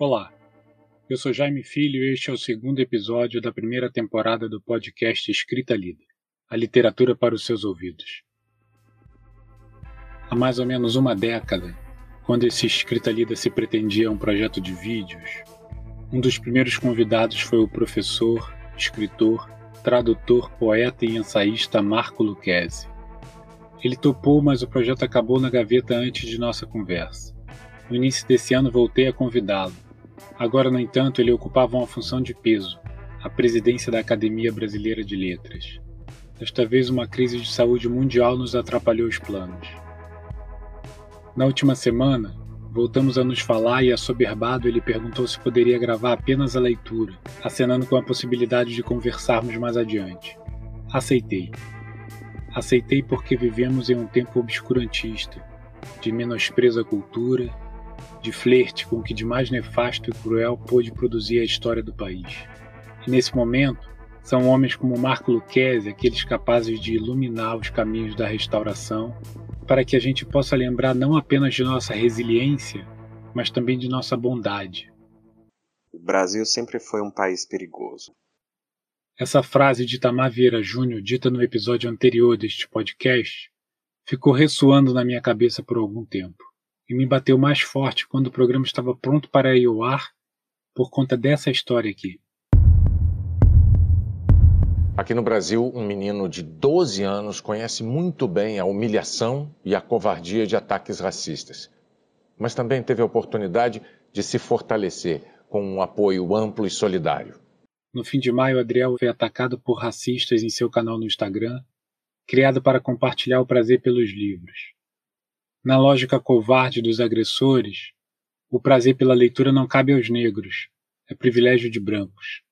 Olá, eu sou Jaime Filho e este é o segundo episódio da primeira temporada do podcast Escrita Lida a literatura para os seus ouvidos. Há mais ou menos uma década, quando esse Escrita Lida se pretendia um projeto de vídeos, um dos primeiros convidados foi o professor, escritor, tradutor, poeta e ensaísta Marco Lucchesi. Ele topou, mas o projeto acabou na gaveta antes de nossa conversa. No início desse ano voltei a convidá-lo. Agora, no entanto, ele ocupava uma função de peso, a presidência da Academia Brasileira de Letras. Desta vez, uma crise de saúde mundial nos atrapalhou os planos. Na última semana, voltamos a nos falar e, assoberbado, ele perguntou se poderia gravar apenas a leitura, acenando com a possibilidade de conversarmos mais adiante. Aceitei. Aceitei porque vivemos em um tempo obscurantista, de menosprezo à cultura, de flerte com o que de mais nefasto e cruel pôde produzir a história do país. E nesse momento, são homens como Marco Lucchesi, aqueles capazes de iluminar os caminhos da restauração, para que a gente possa lembrar não apenas de nossa resiliência, mas também de nossa bondade. O Brasil sempre foi um país perigoso. Essa frase de Tamar Vieira Júnior, dita no episódio anterior deste podcast, ficou ressoando na minha cabeça por algum tempo e me bateu mais forte quando o programa estava pronto para ir ao ar por conta dessa história aqui. Aqui no Brasil, um menino de 12 anos conhece muito bem a humilhação e a covardia de ataques racistas, mas também teve a oportunidade de se fortalecer com um apoio amplo e solidário. No fim de maio, Adriel foi atacado por racistas em seu canal no Instagram, criado para compartilhar o prazer pelos livros. Na lógica covarde dos agressores, o prazer pela leitura não cabe aos negros, é privilégio de brancos.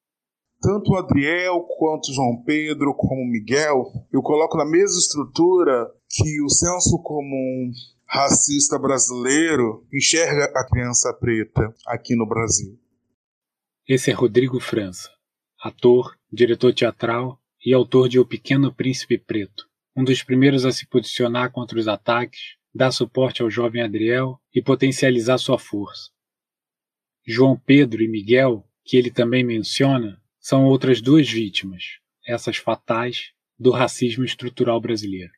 Tanto o Adriel quanto João Pedro, como Miguel, eu coloco na mesma estrutura que o senso comum racista brasileiro enxerga a criança preta aqui no Brasil. Esse é Rodrigo França, ator, diretor teatral e autor de O Pequeno Príncipe Preto, um dos primeiros a se posicionar contra os ataques dar suporte ao jovem Adriel e potencializar sua força. João Pedro e Miguel, que ele também menciona, são outras duas vítimas, essas fatais, do racismo estrutural brasileiro.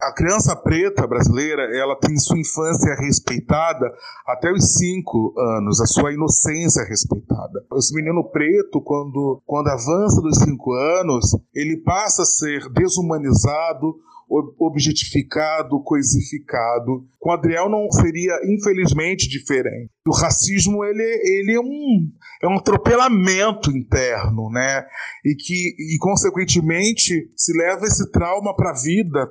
A criança preta brasileira, ela tem sua infância respeitada até os cinco anos, a sua inocência respeitada. Esse menino preto, quando, quando avança dos cinco anos, ele passa a ser desumanizado, objetificado, coisificado. Com Adriel não seria, infelizmente, diferente. O racismo ele, ele é, um, é um atropelamento interno, né? E que, e, consequentemente, se leva esse trauma para a vida.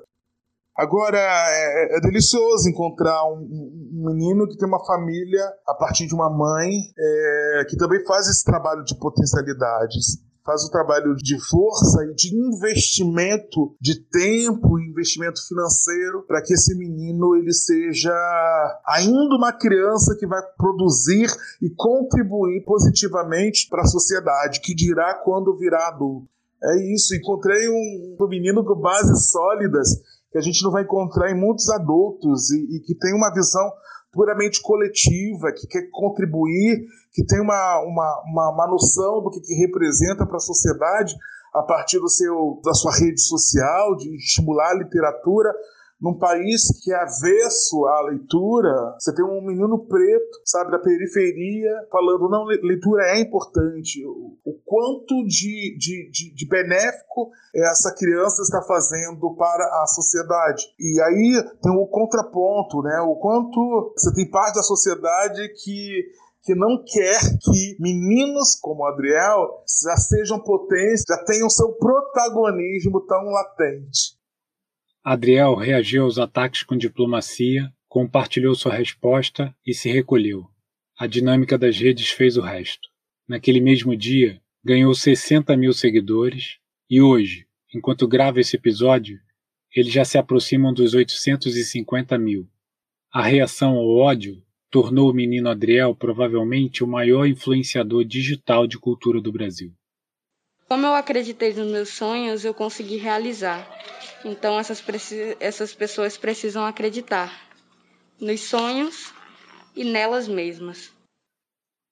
Agora, é, é, delicioso encontrar um, um, menino que tem uma família a partir de uma mãe é, que também faz esse trabalho de potencialidades faz o trabalho de força e de investimento de tempo, investimento financeiro para que esse menino ele seja ainda uma criança que vai produzir e contribuir positivamente para a sociedade, que dirá quando virá adulto. É isso, encontrei um, um menino com bases sólidas que a gente não vai encontrar em muitos adultos e, e que tem uma visão puramente coletiva, que quer contribuir, que tem uma, uma, uma, uma noção do que, que representa para a sociedade a partir do seu, da sua rede social, de estimular a literatura, num país que é avesso à leitura, você tem um menino preto, sabe, da periferia, falando, não, leitura é importante. O, quanto de, de, de, de, benéfico essa criança está fazendo para a sociedade. E aí tem o contraponto, né? O quanto você tem parte da sociedade que que não quer que meninos como Adriel já sejam potentes, já tenham seu protagonismo tão latente. Adriel reagiu aos ataques com diplomacia, compartilhou sua resposta e se recolheu. A dinâmica das redes fez o resto. Naquele mesmo dia, ganhou 60 mil seguidores e hoje, enquanto gravo esse episódio, eles já se aproximam dos 850 mil. A reação ao ódio tornou o menino Adriel provavelmente o maior influenciador digital de cultura do Brasil. Como eu acreditei nos meus sonhos, eu consegui realizar. Então, essas, essas pessoas precisam acreditar nos sonhos e nelas mesmas.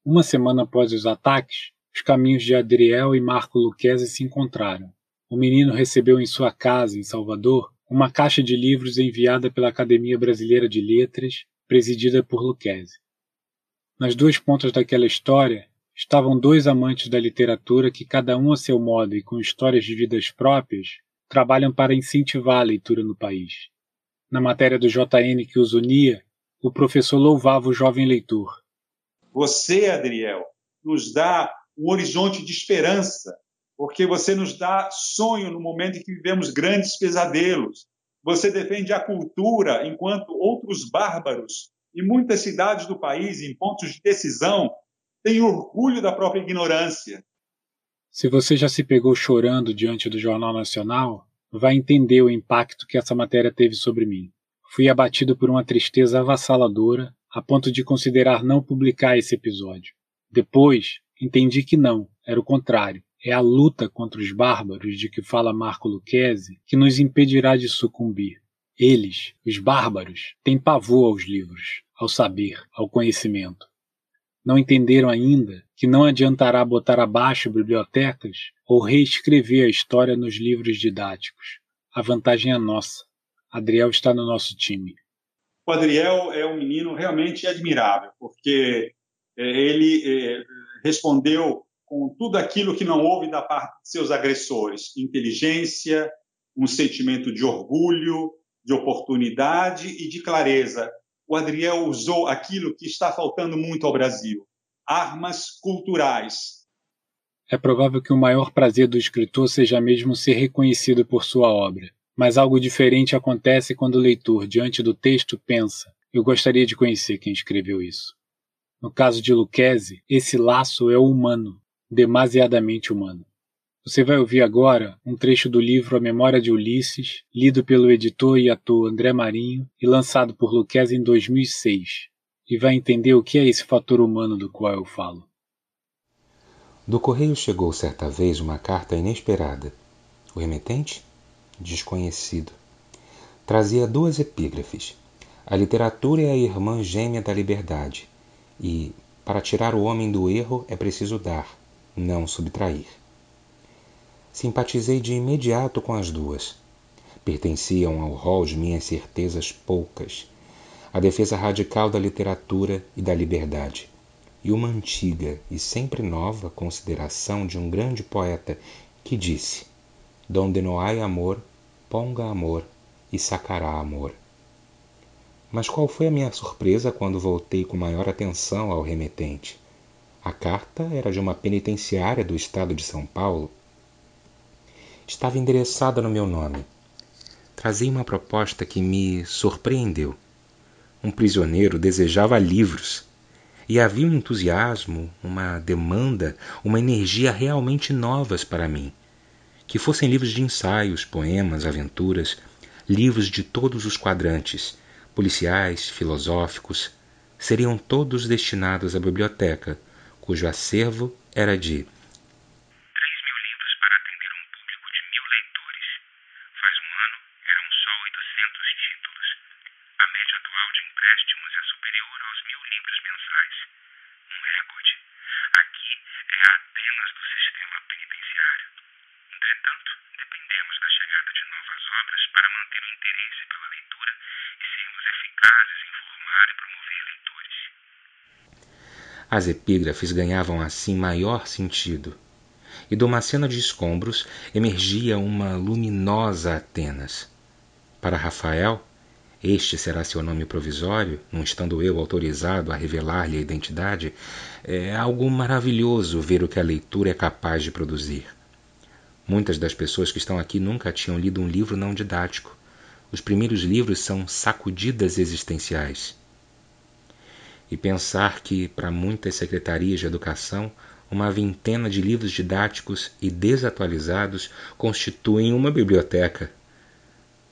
Uma semana após os ataques, os caminhos de Adriel e Marco Lucchese se encontraram. O menino recebeu em sua casa, em Salvador, uma caixa de livros enviada pela Academia Brasileira de Letras, presidida por Lucchese. Nas duas pontas daquela história estavam dois amantes da literatura que, cada um a seu modo e com histórias de vidas próprias, trabalham para incentivar a leitura no país. Na matéria do JN que os unia, o professor louvava o jovem leitor. Você, Adriel, nos dá um horizonte de esperança, porque você nos dá sonho no momento em que vivemos grandes pesadelos. Você defende a cultura enquanto outros bárbaros em muitas cidades do país, em pontos de decisão, têm orgulho da própria ignorância. Se você já se pegou chorando diante do Jornal Nacional, vai entender o impacto que essa matéria teve sobre mim. Fui abatido por uma tristeza avassaladora a ponto de considerar não publicar esse episódio. Depois, entendi que não, era o contrário. É a luta contra os bárbaros de que fala Marco Lucchese que nos impedirá de sucumbir. Eles, os bárbaros, têm pavor aos livros, ao saber, ao conhecimento. Não entenderam ainda que não adiantará botar abaixo bibliotecas ou reescrever a história nos livros didáticos. A vantagem é nossa. Adriel está no nosso time. O Adriel é um menino realmente admirável, porque é, ele é, respondeu com tudo aquilo que não houve da parte de seus agressores: inteligência, um sentimento de orgulho, de oportunidade e de clareza. O Adriel usou aquilo que está faltando muito ao Brasil: armas culturais. É provável que o maior prazer do escritor seja mesmo ser reconhecido por sua obra. Mas algo diferente acontece quando o leitor, diante do texto, pensa: eu gostaria de conhecer quem escreveu isso. No caso de Lucchese, esse laço é humano, demasiadamente humano. Você vai ouvir agora um trecho do livro A Memória de Ulisses, lido pelo editor e ator André Marinho e lançado por Luquez em 2006, e vai entender o que é esse fator humano do qual eu falo. Do correio chegou certa vez uma carta inesperada. O remetente? Desconhecido. Trazia duas epígrafes. A literatura é a irmã gêmea da liberdade, e, para tirar o homem do erro, é preciso dar, não subtrair. Simpatizei de imediato com as duas. Pertenciam ao rol de minhas certezas poucas, a defesa radical da literatura e da liberdade, e uma antiga e sempre nova consideração de um grande poeta que disse: Donde no hay amor, ponga amor e sacará amor. Mas qual foi a minha surpresa quando voltei com maior atenção ao remetente? A carta era de uma penitenciária do estado de São Paulo estava endereçada no meu nome. Trazia uma proposta que me surpreendeu. Um prisioneiro desejava livros. E havia um entusiasmo, uma demanda, uma energia realmente novas para mim. Que fossem livros de ensaios, poemas, aventuras, livros de todos os quadrantes, policiais, filosóficos, seriam todos destinados à biblioteca, cujo acervo era de As epígrafes ganhavam assim maior sentido, e de uma cena de escombros emergia uma luminosa Atenas. Para Rafael, este será seu nome provisório, não estando eu autorizado a revelar-lhe a identidade, é algo maravilhoso ver o que a leitura é capaz de produzir. Muitas das pessoas que estão aqui nunca tinham lido um livro não didático. Os primeiros livros são sacudidas existenciais e pensar que, para muitas secretarias de educação, uma vintena de livros didáticos e desatualizados constituem uma biblioteca.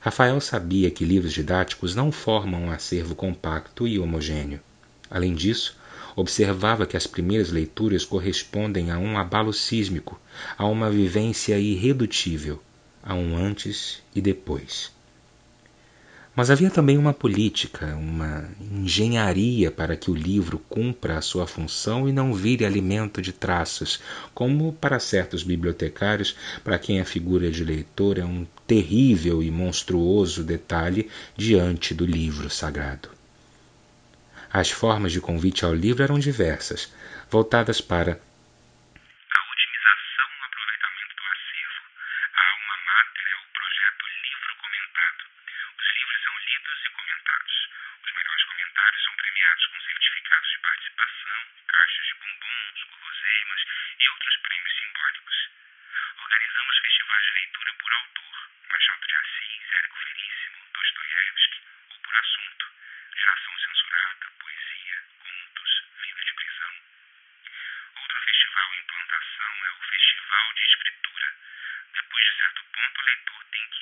Rafael sabia que livros didáticos não formam um acervo compacto e homogêneo. Além disso, observava que as primeiras leituras correspondem a um abalo sísmico, a uma vivência irredutível, a um antes e depois. Mas havia também uma política, uma engenharia para que o livro cumpra a sua função e não vire alimento de traços, como para certos bibliotecários, para quem a figura de leitor é um terrível e monstruoso detalhe diante do livro sagrado. As formas de convite ao livro eram diversas, voltadas para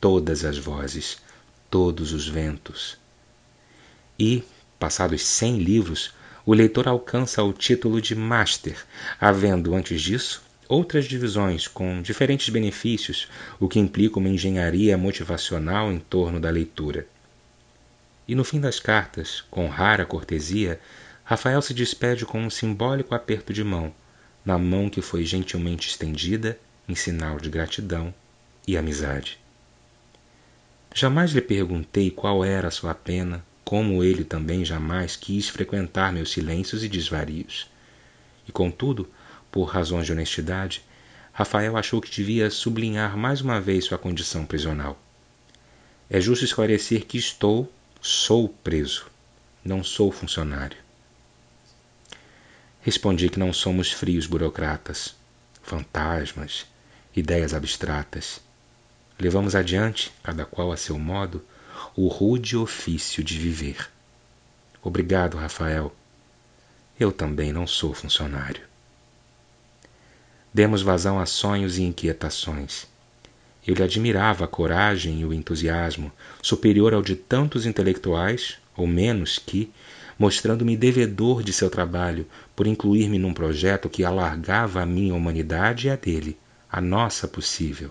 Todas as vozes, todos os ventos. E, passados cem livros, o leitor alcança o título de Master, havendo antes disso outras divisões com diferentes benefícios, o que implica uma engenharia motivacional em torno da leitura. E no fim das cartas, com rara cortesia, Rafael se despede com um simbólico aperto de mão, na mão que foi gentilmente estendida em sinal de gratidão e amizade. Jamais lhe perguntei qual era a sua pena, como ele também jamais quis frequentar meus silêncios e desvarios. E contudo, por razões de honestidade, Rafael achou que devia sublinhar mais uma vez sua condição prisional. É justo esclarecer que estou, sou preso, não sou funcionário. Respondi que não somos frios burocratas, fantasmas, ideias abstratas. Levamos adiante, cada qual a seu modo, o rude ofício de viver. Obrigado, Rafael. Eu também não sou funcionário. Demos vazão a sonhos e inquietações. Eu lhe admirava a coragem e o entusiasmo, superior ao de tantos intelectuais, ou menos, que, mostrando-me devedor de seu trabalho por incluir-me num projeto que alargava a minha humanidade e a dele, a nossa possível.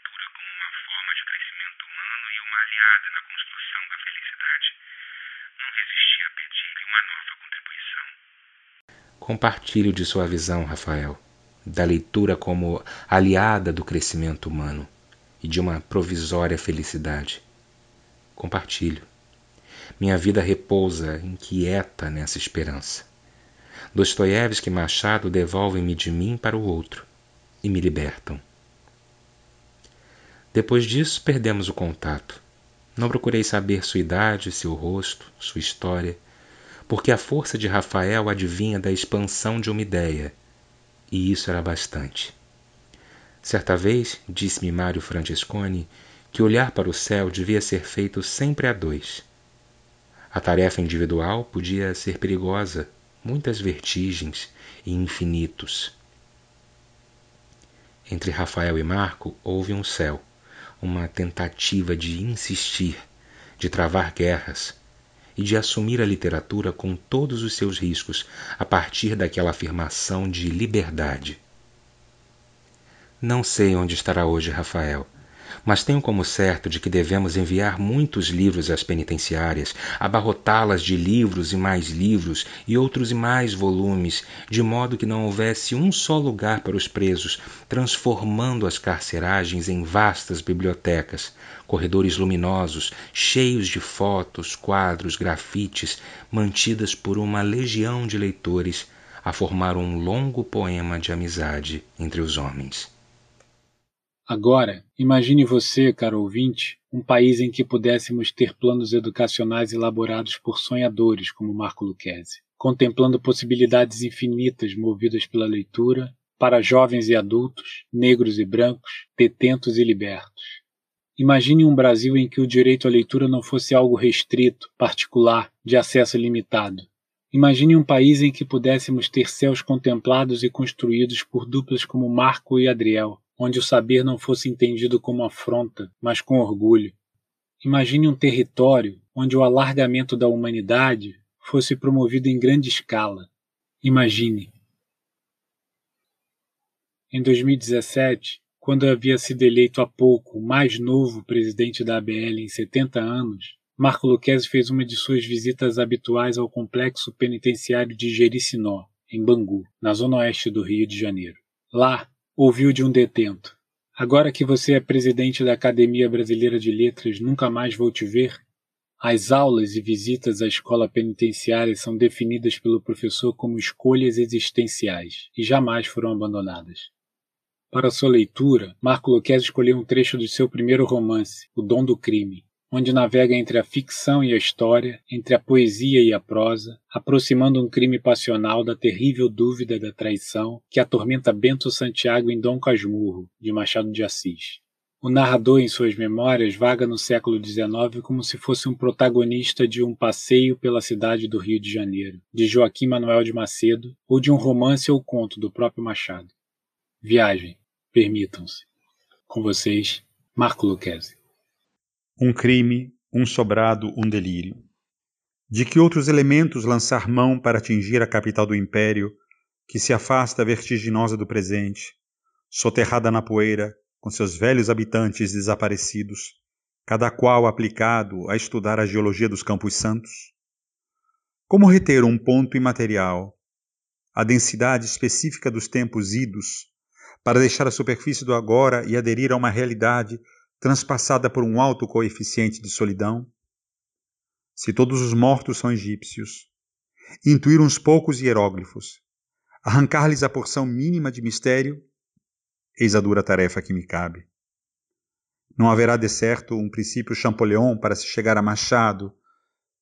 Compartilho de sua visão, Rafael, da leitura como aliada do crescimento humano e de uma provisória felicidade. Compartilho. Minha vida repousa inquieta nessa esperança. Dostoiévski e Machado devolvem-me de mim para o outro e me libertam. Depois disso, perdemos o contato. Não procurei saber sua idade, seu rosto, sua história porque a força de Rafael adivinha da expansão de uma ideia, e isso era bastante. Certa vez, disse-me Mário Francesconi, que olhar para o céu devia ser feito sempre a dois. A tarefa individual podia ser perigosa, muitas vertigens e infinitos. Entre Rafael e Marco houve um céu, uma tentativa de insistir, de travar guerras, e de assumir a literatura com todos os seus riscos a partir daquela afirmação de liberdade. Não sei onde estará hoje Rafael, mas tenho como certo de que devemos enviar muitos livros às penitenciárias, abarrotá-las de livros e mais livros e outros e mais volumes, de modo que não houvesse um só lugar para os presos, transformando as carceragens em vastas bibliotecas, corredores luminosos, cheios de fotos, quadros, grafites, mantidas por uma legião de leitores a formar um longo poema de amizade entre os homens. Agora, imagine você, caro ouvinte, um país em que pudéssemos ter planos educacionais elaborados por sonhadores como Marco Lucchesi, contemplando possibilidades infinitas movidas pela leitura para jovens e adultos, negros e brancos, detentos e libertos. Imagine um Brasil em que o direito à leitura não fosse algo restrito, particular, de acesso limitado. Imagine um país em que pudéssemos ter céus contemplados e construídos por duplas como Marco e Adriel, onde o saber não fosse entendido como afronta, mas com orgulho. Imagine um território onde o alargamento da humanidade fosse promovido em grande escala. Imagine. Em 2017, quando havia sido eleito há pouco o mais novo presidente da ABL em 70 anos, Marco Luquezzi fez uma de suas visitas habituais ao complexo penitenciário de Jericinó, em Bangu, na zona oeste do Rio de Janeiro. Lá, ouviu de um detento. Agora que você é presidente da Academia Brasileira de Letras, nunca mais vou te ver? As aulas e visitas à escola penitenciária são definidas pelo professor como escolhas existenciais e jamais foram abandonadas. Para sua leitura, Marco Luquez escolheu um trecho do seu primeiro romance, O Dom do Crime, onde navega entre a ficção e a história, entre a poesia e a prosa, aproximando um crime passional da terrível dúvida da traição que atormenta Bento Santiago em Dom Casmurro, de Machado de Assis. O narrador, em suas memórias, vaga no século XIX como se fosse um protagonista de um passeio pela cidade do Rio de Janeiro, de Joaquim Manuel de Macedo, ou de um romance ou conto do próprio Machado. Viagem, permitam-se. Com vocês, Marco Lucchesi. Um crime, um sobrado, um delírio. De que outros elementos lançar mão para atingir a capital do império, que se afasta vertiginosa do presente, soterrada na poeira, com seus velhos habitantes desaparecidos, cada qual aplicado a estudar a geologia dos Campos Santos? Como reter um ponto imaterial, a densidade específica dos tempos idos, para deixar a superfície do agora e aderir a uma realidade transpassada por um alto coeficiente de solidão? Se todos os mortos são egípcios, intuir uns poucos hieróglifos, arrancar-lhes a porção mínima de mistério, eis a dura tarefa que me cabe. Não haverá de certo um princípio Champollion para se chegar a Machado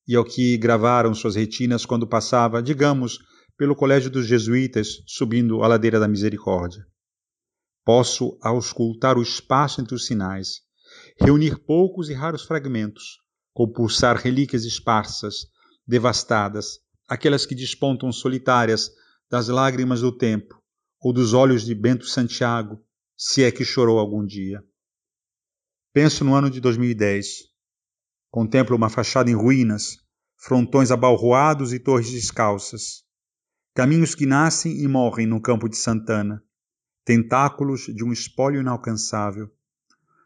e ao que gravaram suas retinas quando passava, digamos, pelo colégio dos jesuítas subindo a ladeira da misericórdia. Posso auscultar o espaço entre os sinais, reunir poucos e raros fragmentos, compulsar relíquias esparsas, devastadas, aquelas que despontam solitárias das lágrimas do tempo ou dos olhos de Bento Santiago, se é que chorou algum dia. Penso no ano de 2010. Contemplo uma fachada em ruínas, frontões abalroados e torres descalças. Caminhos que nascem e morrem no campo de Santana, tentáculos de um espólio inalcançável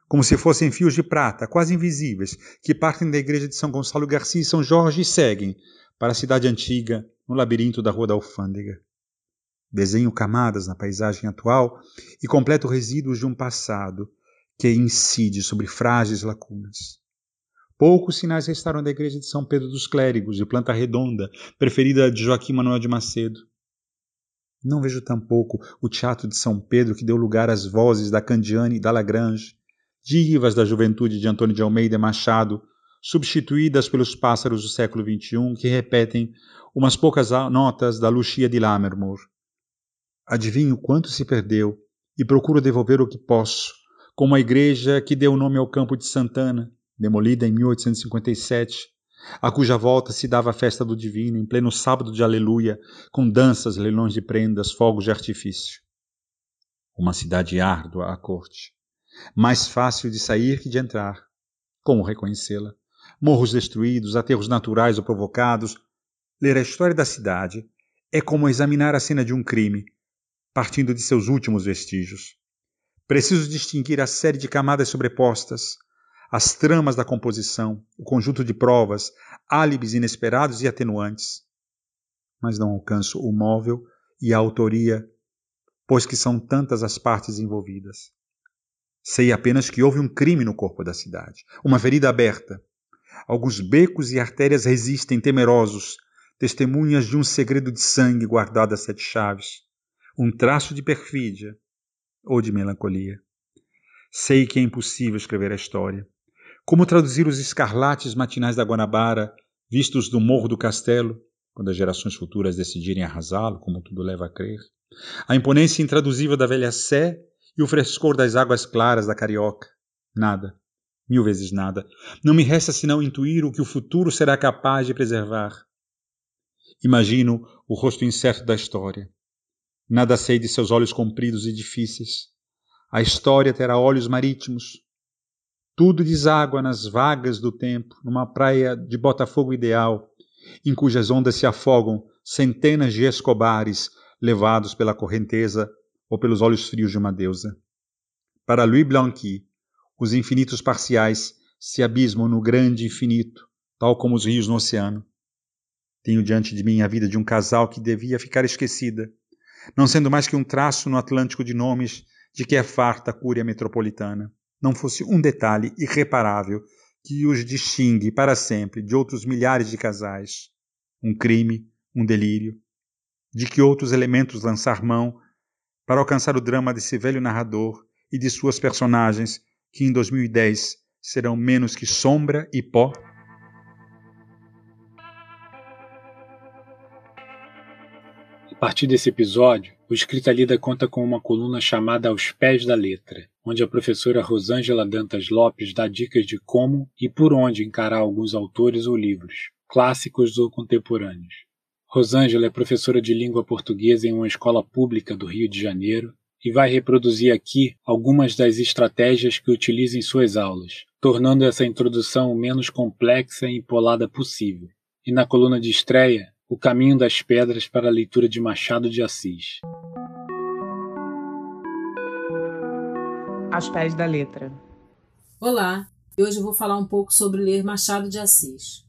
como se fossem fios de prata, quase invisíveis, que partem da igreja de São Gonçalo Garcia e São Jorge e seguem para a cidade antiga, no labirinto da Rua da Alfândega. Desenho camadas na paisagem atual e completo resíduos de um passado que incide sobre frágeis lacunas. Poucos sinais restaram da igreja de São Pedro dos Clérigos, de planta redonda, preferida de Joaquim Manuel de Macedo. Não vejo tampouco o teatro de São Pedro que deu lugar às vozes da Candiane e da Lagrange, divas da juventude de Antônio de Almeida Machado, substituídas pelos pássaros do século XXI que repetem umas poucas notas da Lucia de Lammermoor. Adivinho quanto se perdeu e procuro devolver o que posso, como a igreja que deu o nome ao campo de Santana, demolida em 1857, a cuja volta se dava a festa do Divino em pleno sábado de Aleluia, com danças, leilões de prendas, fogos de artifício. Uma cidade árdua à corte mais fácil de sair que de entrar. Como reconhecê-la? Morros destruídos, aterros naturais ou provocados. Ler a história da cidade é como examinar a cena de um crime, partindo de seus últimos vestígios. Preciso distinguir a série de camadas sobrepostas, as tramas da composição, o conjunto de provas, álibis inesperados e atenuantes. Mas não alcanço o móvel e a autoria, pois que são tantas as partes envolvidas. Sei apenas que houve um crime no corpo da cidade, uma ferida aberta. Alguns becos e artérias resistem temerosos, testemunhas de um segredo de sangue guardado a sete chaves, um traço de perfídia ou de melancolia. Sei que é impossível escrever a história. Como traduzir os escarlates matinais da Guanabara, vistos do morro do castelo, quando as gerações futuras decidirem arrasá-lo, como tudo leva a crer? A imponência intraduzível da velha Sé e o frescor das águas claras da Carioca? Nada. Mil vezes nada. Não me resta senão intuir o que o futuro será capaz de preservar. Imagino o rosto incerto da história. Nada sei de seus olhos compridos e difíceis. A história terá olhos marítimos. Tudo deságua nas vagas do tempo, numa praia de Botafogo ideal, em cujas ondas se afogam centenas de escobares levados pela correnteza ou pelos olhos frios de uma deusa. Para Louis Blanqui, os infinitos parciais se abismam no grande infinito, tal como os rios no oceano. Tenho diante de mim a vida de um casal que devia ficar esquecida, não sendo mais que um traço no Atlântico de nomes de que é farta a cúria metropolitana. Não fosse um detalhe irreparável que os distingue para sempre de outros milhares de casais. Um crime, um delírio. De que outros elementos lançar mão para alcançar o drama desse velho narrador e de suas personagens que em 2010 serão menos que sombra e pó? A partir desse episódio, o Escrita Lida conta com uma coluna chamada Aos Pés da Letra, onde a professora Rosângela Dantas Lopes dá dicas de como e por onde encarar alguns autores ou livros, clássicos ou contemporâneos. Rosângela é professora de língua portuguesa em uma escola pública do Rio de Janeiro e vai reproduzir aqui algumas das estratégias que utiliza em suas aulas, tornando essa introdução o menos complexa e empolada possível. E na coluna de estreia, O Caminho das Pedras para a leitura de Machado de Assis. Aos pés da letra. Olá, e hoje eu vou falar um pouco sobre ler Machado de Assis.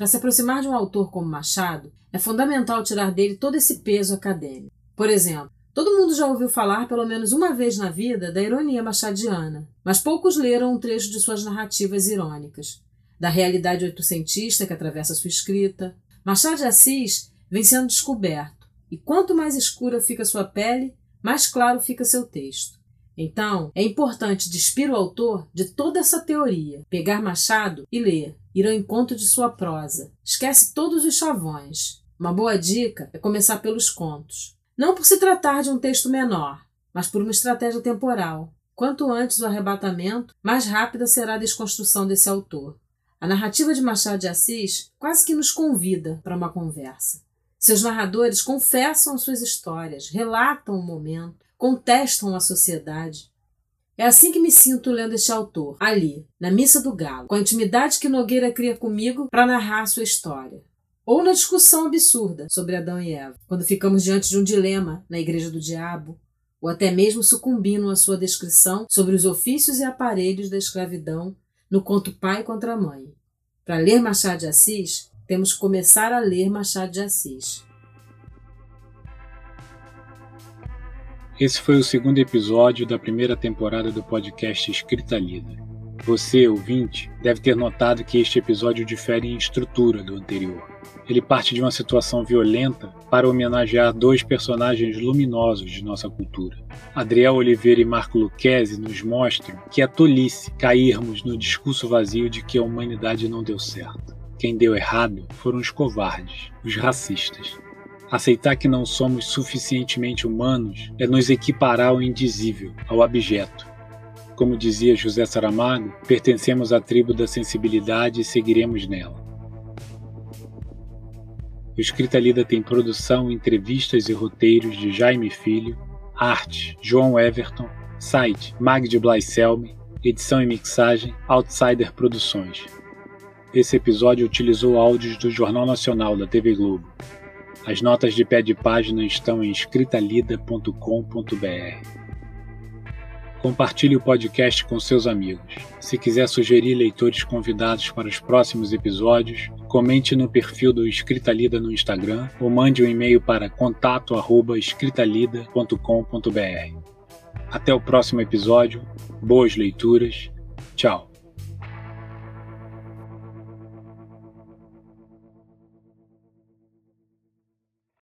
Para se aproximar de um autor como Machado, é fundamental tirar dele todo esse peso acadêmico. Por exemplo, todo mundo já ouviu falar pelo menos uma vez na vida da ironia machadiana, mas poucos leram um trecho de suas narrativas irônicas, da realidade oitocentista que atravessa sua escrita. Machado de Assis vem sendo descoberto, e quanto mais escura fica sua pele, mais claro fica seu texto. Então, é importante despir o autor de toda essa teoria, pegar Machado e ler, ir ao encontro de sua prosa. Esquece todos os chavões. Uma boa dica é começar pelos contos. Não por se tratar de um texto menor, mas por uma estratégia temporal. Quanto antes o arrebatamento, mais rápida será a desconstrução desse autor. A narrativa de Machado de Assis quase que nos convida para uma conversa. Seus narradores confessam suas histórias, relatam o momento, contestam a sociedade. É assim que me sinto lendo este autor, ali, na Missa do Galo, com a intimidade que Nogueira cria comigo para narrar sua história. Ou na discussão absurda sobre Adão e Eva, quando ficamos diante de um dilema na Igreja do Diabo, ou até mesmo sucumbindo à sua descrição sobre os ofícios e aparelhos da escravidão no conto Pai contra Mãe. Para ler Machado de Assis, temos que começar a ler Machado de Assis. Esse foi o segundo episódio da primeira temporada do podcast Escrita Lida. Você, ouvinte, deve ter notado que este episódio difere em estrutura do anterior. Ele parte de uma situação violenta para homenagear dois personagens luminosos de nossa cultura. Adriel Oliveira e Marco Lucchesi nos mostram que é tolice cairmos no discurso vazio de que a humanidade não deu certo. Quem deu errado foram os covardes, os racistas. Aceitar que não somos suficientemente humanos é nos equiparar ao indizível, ao abjeto. Como dizia José Saramago, pertencemos à tribo da sensibilidade e seguiremos nela. O Escrita Lida tem produção, entrevistas e roteiros de Jaime Filho, arte João Everton, site Magde Blaiselme, edição e mixagem Outsider Produções. Esse episódio utilizou áudios do Jornal Nacional da TV Globo. As notas de pé de página estão em escritalida.com.br. Compartilhe o podcast com seus amigos. Se quiser sugerir leitores convidados para os próximos episódios, comente no perfil do Escrita Lida no Instagram ou mande um e-mail para contato@escritalida.com.br. Até o próximo episódio. Boas leituras. Tchau.